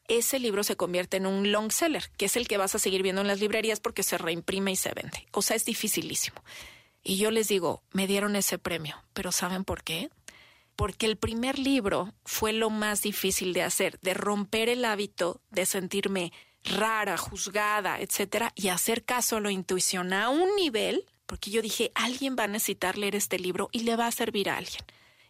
ese libro se convierte en un long seller, que es el que vas a seguir viendo en las librerías porque se reimprime y se vende. O sea, es dificilísimo. Y yo les digo, me dieron ese premio, pero ¿saben por qué? Porque el primer libro fue lo más difícil de hacer, de romper el hábito de sentirme rara, juzgada, etcétera, y hacer caso a la intuición a un nivel, porque yo dije, alguien va a necesitar leer este libro y le va a servir a alguien.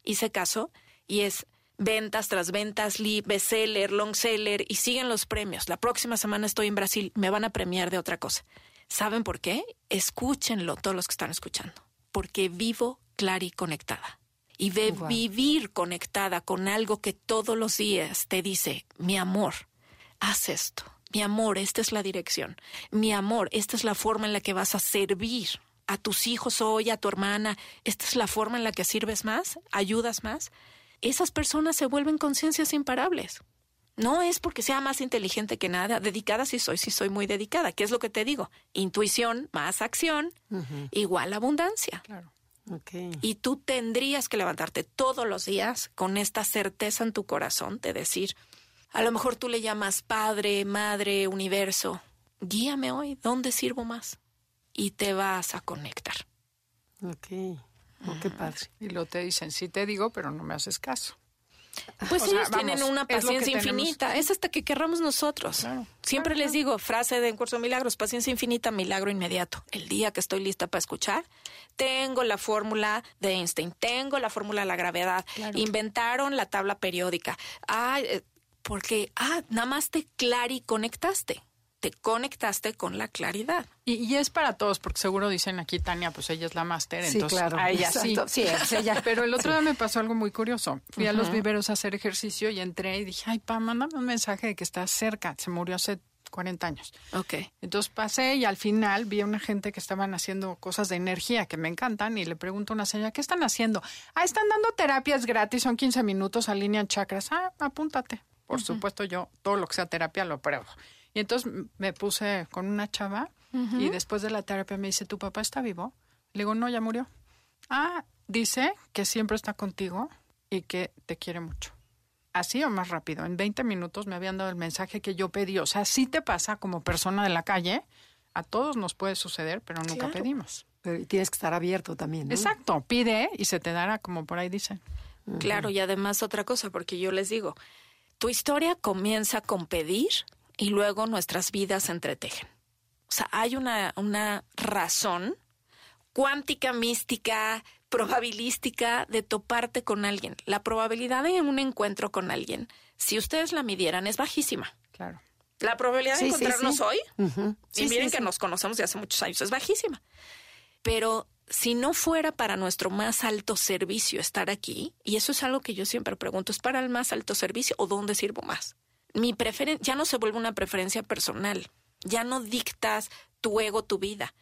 Hice caso y es ventas tras ventas, li- bestseller, long seller y siguen los premios. La próxima semana estoy en Brasil, me van a premiar de otra cosa. ¿Saben por qué? Escúchenlo todos los que están escuchando, porque vivo clara y conectada. Y de vivir conectada con algo que todos los días te dice, mi amor, haz esto. Mi amor, esta es la dirección. Mi amor, esta es la forma en la que vas a servir a tus hijos hoy, a tu hermana. Esta es la forma en la que sirves más, ayudas más. Esas personas se vuelven conciencias imparables. No es porque sea más inteligente que nada. Dedicada sí soy, sí soy muy dedicada. ¿Qué es lo que te digo? Intuición más acción igual abundancia. Claro. Y tú tendrías que levantarte todos los días con esta certeza en tu corazón de decir, a lo mejor tú le llamas Padre, Madre, Universo, guíame hoy, ¿dónde sirvo más? Y te vas a conectar. Ok. Oh, qué padre. Y lo te dicen, sí te digo, pero no me haces caso. Pues O sea, ellos tienen vamos, una es paciencia tenemos. infinita, es hasta que querramos nosotros. Claro, Siempre claro, les digo, frase de En Curso de Milagros, paciencia infinita, milagro inmediato. El día que estoy lista para escuchar, tengo la fórmula de Einstein, tengo la fórmula de la gravedad, Claro. inventaron la tabla periódica. Ah, eh, porque, ah, nada más te clari conectaste, te conectaste con la claridad. Y, y es para todos, porque seguro dicen aquí Tania, pues ella es la máster, Sí, entonces claro. a ella sí. Exacto. Sí, es ella. Pero el otro día me pasó algo muy curioso. Fui a los viveros a hacer ejercicio y entré y dije, ay, pa, mándame un mensaje de que estás cerca. Se murió hace 40 años. Ok. Entonces pasé y al final vi a una gente que estaban haciendo cosas de energía que me encantan y le pregunto a una señora, ¿qué están haciendo? Ah, están dando terapias gratis, son 15 minutos, alinean chakras. Ah, apúntate. Por supuesto, yo todo lo que sea terapia lo pruebo. Y entonces me puse con una chava y después de la terapia me dice, ¿tu papá está vivo? Le digo, no, ya murió. Ah, dice que siempre está contigo y que te quiere mucho. Así o más rápido. En 20 minutos me habían dado el mensaje que yo pedí. O sea, sí te pasa como persona de la calle. A todos nos puede suceder, pero nunca Claro. pedimos. Pero tienes que estar abierto también. ¿no? Exacto. Pide y se te dará, como por ahí dicen. Claro, y además otra cosa, porque yo les digo, tu historia comienza con pedir y luego nuestras vidas se entretejen. O sea, hay una, una razón cuántica, mística, probabilística de toparte con alguien. La probabilidad de un encuentro con alguien, si ustedes la midieran, es bajísima. Claro. La probabilidad Sí, de encontrarnos sí. hoy, Ujú. y miren que nos conocemos de hace muchos años, es bajísima. Pero si no fuera para nuestro más alto servicio estar aquí, y eso es algo que yo siempre pregunto, ¿es para el más alto servicio o dónde sirvo más? Mi preferencia ya no se vuelve una preferencia personal, ya no dictas tu ego, tu vida.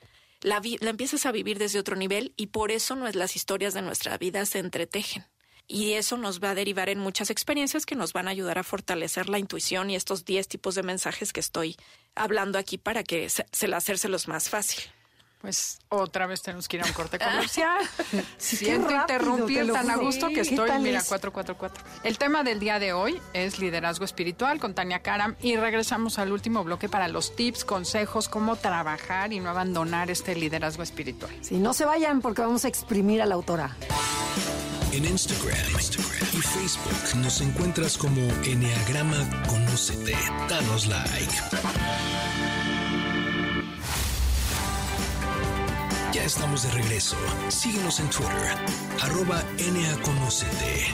La, la empiezas a vivir desde otro nivel y por eso no es las historias de nuestra vida se entretejen. Y eso nos va a derivar en muchas experiencias que nos van a ayudar a fortalecer la intuición y estos 10 tipos de mensajes que estoy hablando aquí para que se, se hacérselos más fácil. Pues otra vez tenemos que ir a un corte comercial. Siento interrumpir tan a gusto que estoy, mira, 444. El tema del día de hoy es liderazgo espiritual con Tania Karam y regresamos al último bloque para los tips, consejos, cómo trabajar y no abandonar este liderazgo espiritual. Sí, no se vayan porque vamos a exprimir a la autora. En Instagram, Instagram y Facebook nos encuentras como Enneagrama Conócete. Danos like. Estamos de regreso. Síguenos en Twitter, arroba NAConocete.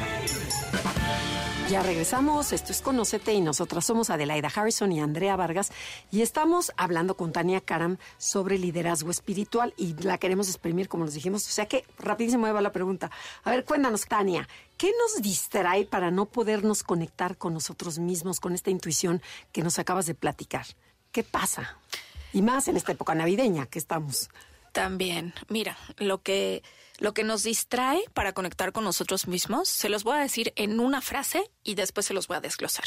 Ya regresamos, esto es Conocete y nosotras somos Adelaida Harrison y Andrea Vargas y estamos hablando con Tania Karam sobre liderazgo espiritual y la queremos exprimir como nos dijimos, o sea que rapidísimo va la pregunta. A ver, cuéntanos Tania, ¿qué nos distrae para no podernos conectar con nosotros mismos, con esta intuición que nos acabas de platicar? ¿Qué pasa? Y más en esta época navideña que estamos. También, mira, lo que, lo que nos distrae para conectar con nosotros mismos, se los voy a decir en una frase y después se los voy a desglosar.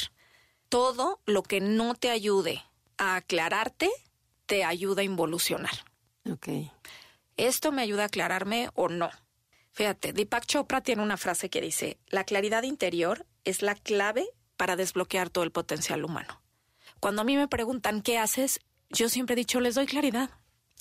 Todo lo que no te ayude a aclararte, te ayuda a involucionar. Ok. ¿Esto me ayuda a aclararme o no? Fíjate, Deepak Chopra tiene una frase que dice, la claridad interior es la clave para desbloquear todo el potencial humano. Cuando a mí me preguntan qué haces, yo siempre he dicho, les doy claridad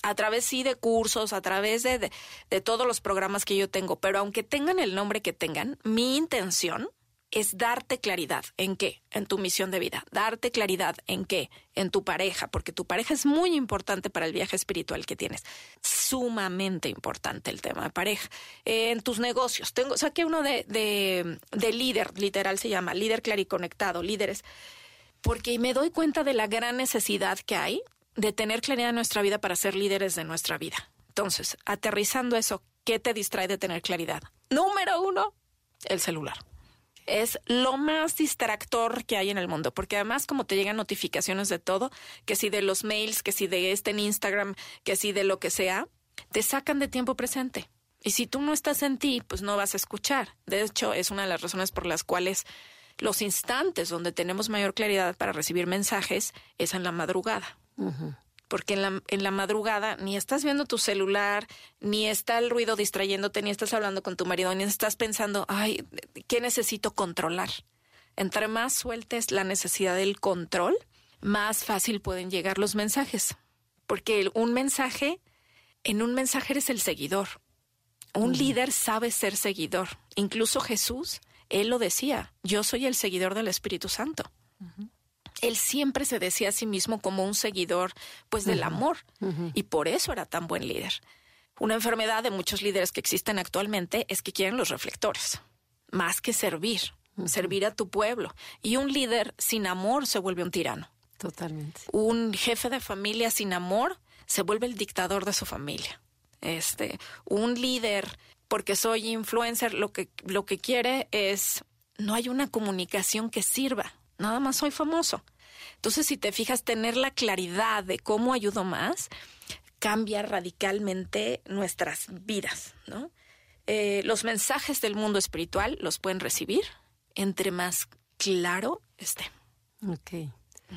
a través sí de cursos, a través de, de, todos los programas que yo tengo, pero aunque tengan el nombre que tengan, mi intención es darte claridad en qué, en tu misión de vida, darte claridad en qué, en tu pareja, porque tu pareja es muy importante para el viaje espiritual que tienes, sumamente importante el tema de pareja, en tus negocios, tengo, saqué uno de, de, de líder, literal se llama, líder clariconectado, líderes, porque me doy cuenta de la gran necesidad que hay de tener claridad en nuestra vida para ser líderes de nuestra vida. Entonces, aterrizando eso, ¿qué te distrae de tener claridad? Número uno, el celular. Es lo más distractor que hay en el mundo, porque además como te llegan notificaciones de todo, que si de los mails, que si de este en Instagram, que si de lo que sea, te sacan de tiempo presente. Y si tú no estás en ti, pues no vas a escuchar. De hecho, es una de las razones por las cuales los instantes donde tenemos mayor claridad para recibir mensajes es en la madrugada. Porque en la, en la madrugada ni estás viendo tu celular, ni está el ruido distrayéndote, ni estás hablando con tu marido, ni estás pensando, ay, ¿qué necesito controlar? Entre más sueltes la necesidad del control, más fácil pueden llegar los mensajes. Porque un mensaje, en un mensaje eres el seguidor. Un líder sabe ser seguidor. Incluso Jesús, él lo decía, yo soy el seguidor del Espíritu Santo él siempre se decía a sí mismo como un seguidor pues del amor y por eso era tan buen líder. Una enfermedad de muchos líderes que existen actualmente es que quieren los reflectores, más que servir, servir a tu pueblo. Y un líder sin amor se vuelve un tirano. Totalmente. Un jefe de familia sin amor se vuelve el dictador de su familia. Este, un líder porque soy influencer lo que lo que quiere es no hay una comunicación que sirva, nada más soy famoso. Entonces, si te fijas, tener la claridad de cómo ayudo más cambia radicalmente nuestras vidas, ¿no? Eh, los mensajes del mundo espiritual los pueden recibir entre más claro esté. Ok.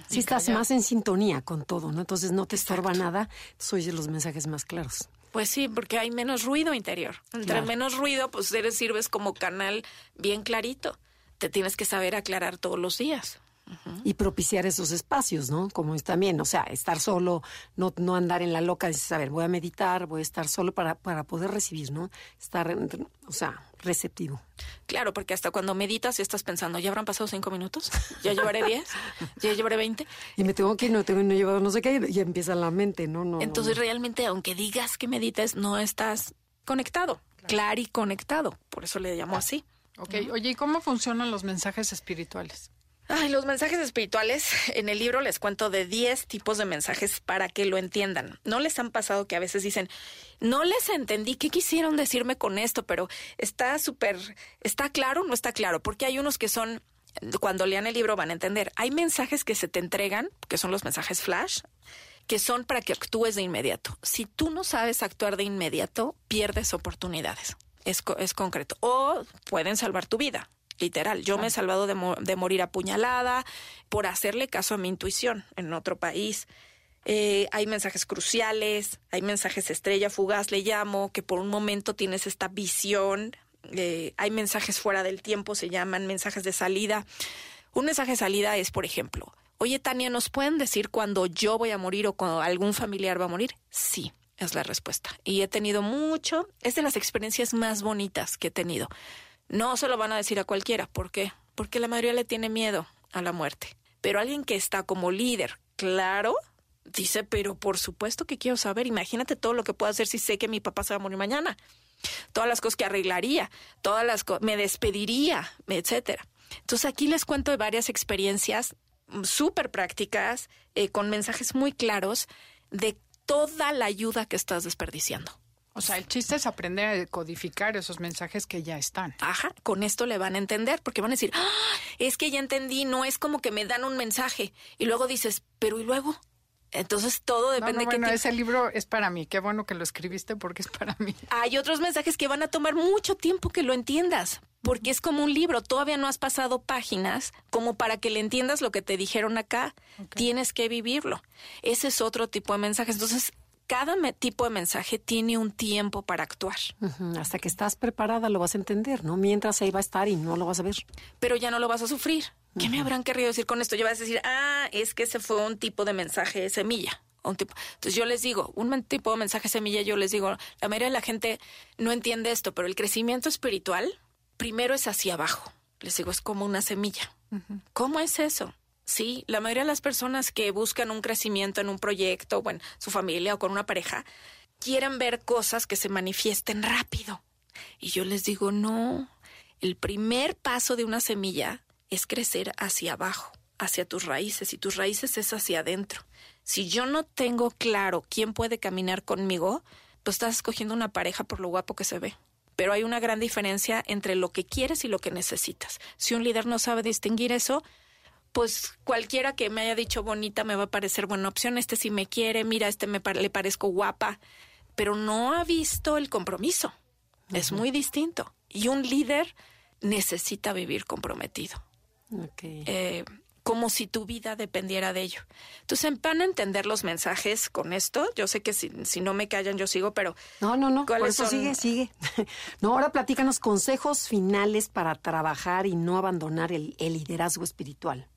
Si estás más en sintonía con todo, ¿no? Entonces no te estorba nada, soy de los mensajes más claros. Pues sí, porque hay menos ruido interior. Entre menos ruido, pues eres sirves como canal bien clarito. Te tienes que saber aclarar todos los días y propiciar esos espacios, ¿no? Como es también, o sea, estar solo, no, no andar en la loca, dices, a ver, voy a meditar, voy a estar solo para, para poder recibir, ¿no? Estar, o sea, receptivo. Claro, porque hasta cuando meditas estás pensando, ¿ya habrán pasado cinco minutos? ¿Ya llevaré diez? ¿Ya llevaré veinte? Y me tengo que ir, no tengo no llevado no sé qué, y empieza la mente, ¿no? no Entonces, realmente, aunque digas que medites, no estás conectado, claro y conectado. Por eso le llamo así. Ok, oye, ¿y cómo funcionan los mensajes espirituales? Ay, los mensajes espirituales, en el libro les cuento de 10 tipos de mensajes para que lo entiendan. ¿No les han pasado que a veces dicen, no les entendí qué quisieron decirme con esto, pero está súper, está claro o no está claro? Porque hay unos que son, cuando lean el libro van a entender, hay mensajes que se te entregan, que son los mensajes flash, que son para que actúes de inmediato. Si tú no sabes actuar de inmediato, pierdes oportunidades. Es, es concreto. O pueden salvar tu vida literal. Yo me he salvado de, morir apuñalada por hacerle caso a mi intuición en otro país. Eh, hay mensajes cruciales, hay mensajes estrella fugaz, le llamo, que por un momento tienes esta visión. Eh, hay mensajes fuera del tiempo, se llaman mensajes de salida. Un mensaje de salida es, por ejemplo, oye Tania, ¿nos pueden decir cuándo yo voy a morir o cuando algún familiar va a morir? Sí, es la respuesta. Y he tenido mucho, es de las experiencias más bonitas que he tenido. No se lo van a decir a cualquiera. ¿Por qué? Porque la mayoría le tiene miedo a la muerte. Pero alguien que está como líder, claro, dice, pero por supuesto que quiero saber. Imagínate todo lo que puedo hacer si sé que mi papá se va a morir mañana. Todas las cosas que arreglaría, todas las cosas, me despediría, etcétera. Entonces aquí les cuento de varias experiencias súper prácticas, eh, con mensajes muy claros de toda la ayuda que estás desperdiciando. O sea, el chiste es aprender a decodificar esos mensajes que ya están. Ajá, con esto le van a entender, porque van a decir, ah, es que ya entendí, no es como que me dan un mensaje y luego dices, pero ¿y luego? Entonces todo depende no, bueno, ese libro es para mí. Qué bueno que lo escribiste porque es para mí. Hay otros mensajes que van a tomar mucho tiempo que lo entiendas, porque es como un libro. Todavía no has pasado páginas como para que le entiendas lo que te dijeron acá. Tienes que vivirlo. Ese es otro tipo de mensajes. Entonces cada tipo de mensaje tiene un tiempo para actuar. Hasta que estás preparada lo vas a entender, ¿no? Mientras ahí va a estar y no lo vas a ver. Pero ya no lo vas a sufrir. ¿Qué me habrán querido decir con esto? Ya vas a decir, ah, es que ese fue un tipo de mensaje semilla. Un tipo. Entonces yo les digo, un tipo de mensaje semilla, yo les digo, la mayoría de la gente no entiende esto, pero el crecimiento espiritual primero es hacia abajo. Les digo, es como una semilla. ¿Cómo es eso? Sí, la mayoría de las personas que buscan un crecimiento en un proyecto o en su familia o con una pareja quieren ver cosas que se manifiesten rápido. Y yo les digo, no, el primer paso de una semilla es crecer hacia abajo, hacia tus raíces, y tus raíces es hacia adentro. Si yo no tengo claro quién puede caminar conmigo, pues estás escogiendo una pareja por lo guapo que se ve. Pero hay una gran diferencia entre lo que quieres y lo que necesitas. Si un líder no sabe distinguir eso, pues cualquiera que me haya dicho bonita me va a parecer buena opción, este sí me quiere, mira, este me le parezco guapa, pero no ha visto el compromiso. Es muy distinto. Y un líder necesita vivir comprometido. Eh, como si tu vida dependiera de ello. Entonces, van a entender los mensajes con esto. Yo sé que si, no me callan, yo sigo, pero... No, no, no, por eso sigue, sigue. no, ahora platícanos consejos finales para trabajar y no abandonar el liderazgo espiritual.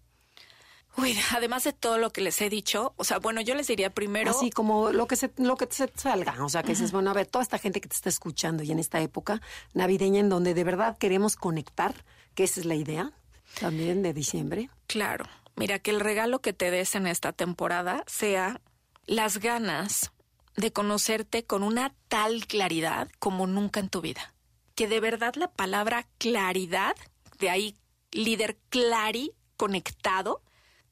Uy, además de todo lo que les he dicho, o sea, bueno, yo les diría primero. Así como lo que se, lo que se salga. O sea, que dices, bueno, a ver, toda esta gente que te está escuchando y en esta época navideña en donde de verdad queremos conectar, que esa es la idea también de diciembre. Claro. Mira, que el regalo que te des en esta temporada sea las ganas de conocerte con una tal claridad como nunca en tu vida. Que de verdad la palabra claridad, de ahí líder clari, conectado,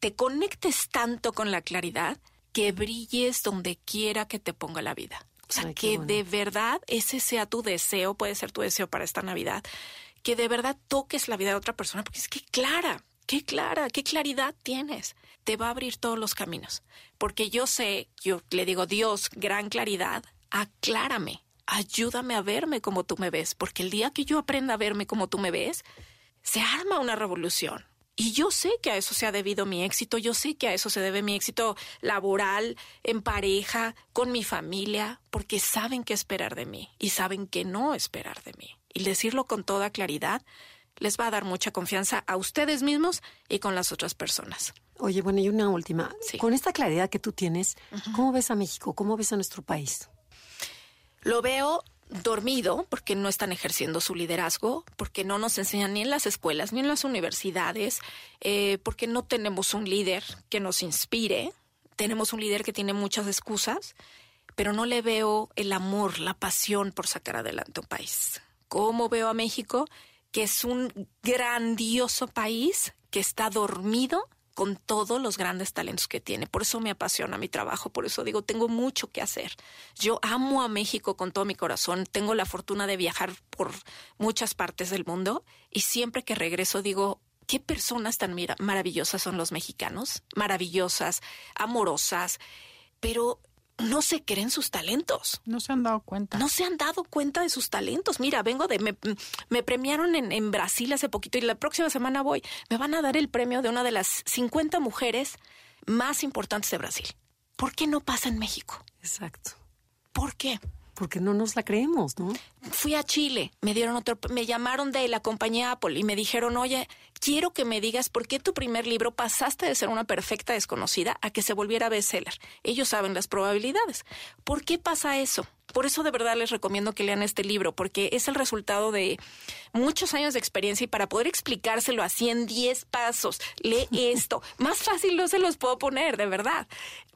te conectes tanto con la claridad que brilles donde quiera que te ponga la vida. O sea, que de verdad ese sea tu deseo, puede ser tu deseo para esta Navidad, que de verdad toques la vida de otra persona, porque es que clara, qué clara, qué claridad tienes. Te va a abrir todos los caminos. Porque yo sé, yo le digo, Dios, gran claridad, aclárame, ayúdame a verme como tú me ves, porque el día que yo aprenda a verme como tú me ves, se arma una revolución. Y yo sé que a eso se ha debido mi éxito, yo sé que a eso se debe mi éxito laboral, en pareja, con mi familia, porque saben qué esperar de mí y saben que no esperar de mí. Y decirlo con toda claridad les va a dar mucha confianza a ustedes mismos y con las otras personas. Oye, bueno, y una última. Con esta claridad que tú tienes, ¿cómo ves a México? ¿Cómo ves a nuestro país? Lo veo dormido porque no están ejerciendo su liderazgo, porque no nos enseñan ni en las escuelas ni en las universidades, eh, porque no tenemos un líder que nos inspire, tenemos un líder que tiene muchas excusas, pero no le veo el amor, la pasión por sacar adelante un país. ¿Cómo veo a México? Que es un grandioso país que está dormido con todos los grandes talentos que tiene. Por eso me apasiona mi trabajo, por eso digo, tengo mucho que hacer. Yo amo a México con todo mi corazón, tengo la fortuna de viajar por muchas partes del mundo y siempre que regreso digo, qué personas tan maravillosas son los mexicanos, maravillosas, amorosas, pero no se creen sus talentos. No se han dado cuenta. No se han dado cuenta de sus talentos. Mira, vengo de, me, premiaron en, en, Brasil hace poquito y la próxima semana voy. Me van a dar el premio de una de las 50 mujeres más importantes de Brasil. ¿Por qué no pasa en México? Exacto. ¿Por qué? Porque no nos la creemos, ¿no? Fui a Chile, me dieron otro, me llamaron de la compañía Apple y me dijeron, oye, quiero que me digas por qué tu primer libro pasaste de ser una perfecta desconocida a que se volviera bestseller. Ellos saben las probabilidades. ¿Por qué pasa eso? Por eso de verdad les recomiendo que lean este libro, porque es el resultado de muchos años de experiencia y para poder explicárselo así en 10 pasos, lee esto. Más fácil no se los puedo poner, de verdad.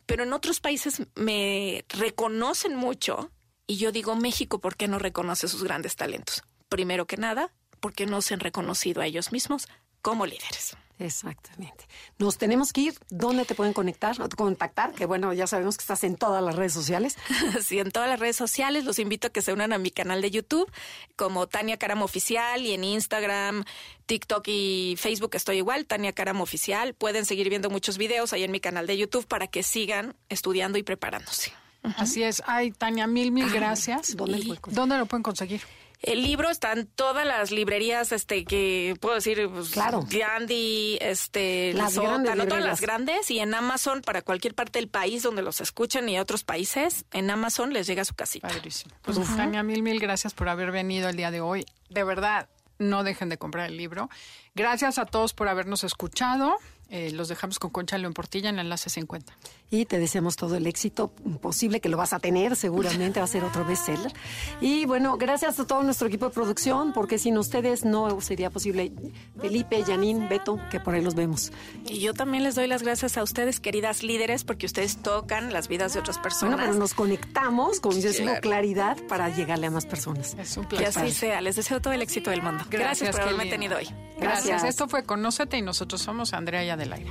Pero en otros países me reconocen mucho y yo digo, México, ¿por qué no reconoce sus grandes talentos? Primero que nada, porque no se han reconocido a ellos mismos como líderes. Exactamente. Nos tenemos que ir. ¿Dónde te pueden conectar contactar? Que bueno, ya sabemos que estás en todas las redes sociales. sí, en todas las redes sociales. Los invito a que se unan a mi canal de YouTube como Tania Caram Oficial y en Instagram, TikTok y Facebook estoy igual, Tania Caram Oficial. Pueden seguir viendo muchos videos ahí en mi canal de YouTube para que sigan estudiando y preparándose. Así es. Ay, Tania, mil, mil gracias. ¿Dónde, ¿Dónde lo pueden conseguir? El libro está en todas las librerías, este, que puedo decir, pues, claro. Gandhi, este, las grandes no todas las grandes, y en Amazon para cualquier parte del país donde los escuchen y otros países, en Amazon les llega a su casita. Padrísimo. Pues Tania, mil, mil gracias por haber venido el día de hoy. De verdad, no dejen de comprar el libro. Gracias a todos por habernos escuchado. Eh, los dejamos con Concha León Portilla en el enlace 50. Y te deseamos todo el éxito posible que lo vas a tener, seguramente va a ser otro bestseller. Y bueno, gracias a todo nuestro equipo de producción, porque sin ustedes no sería posible. Felipe, Janine, Beto, que por ahí los vemos. Y yo también les doy las gracias a ustedes, queridas líderes, porque ustedes tocan las vidas de otras personas. Bueno, pero nos conectamos con claridad para llegarle a más personas. Es un placer. Que así sea. Les deseo todo el éxito del mundo. Gracias, por haberme tenido hoy. Gracias. Esto fue Conócete y nosotros somos Andrea y del aire.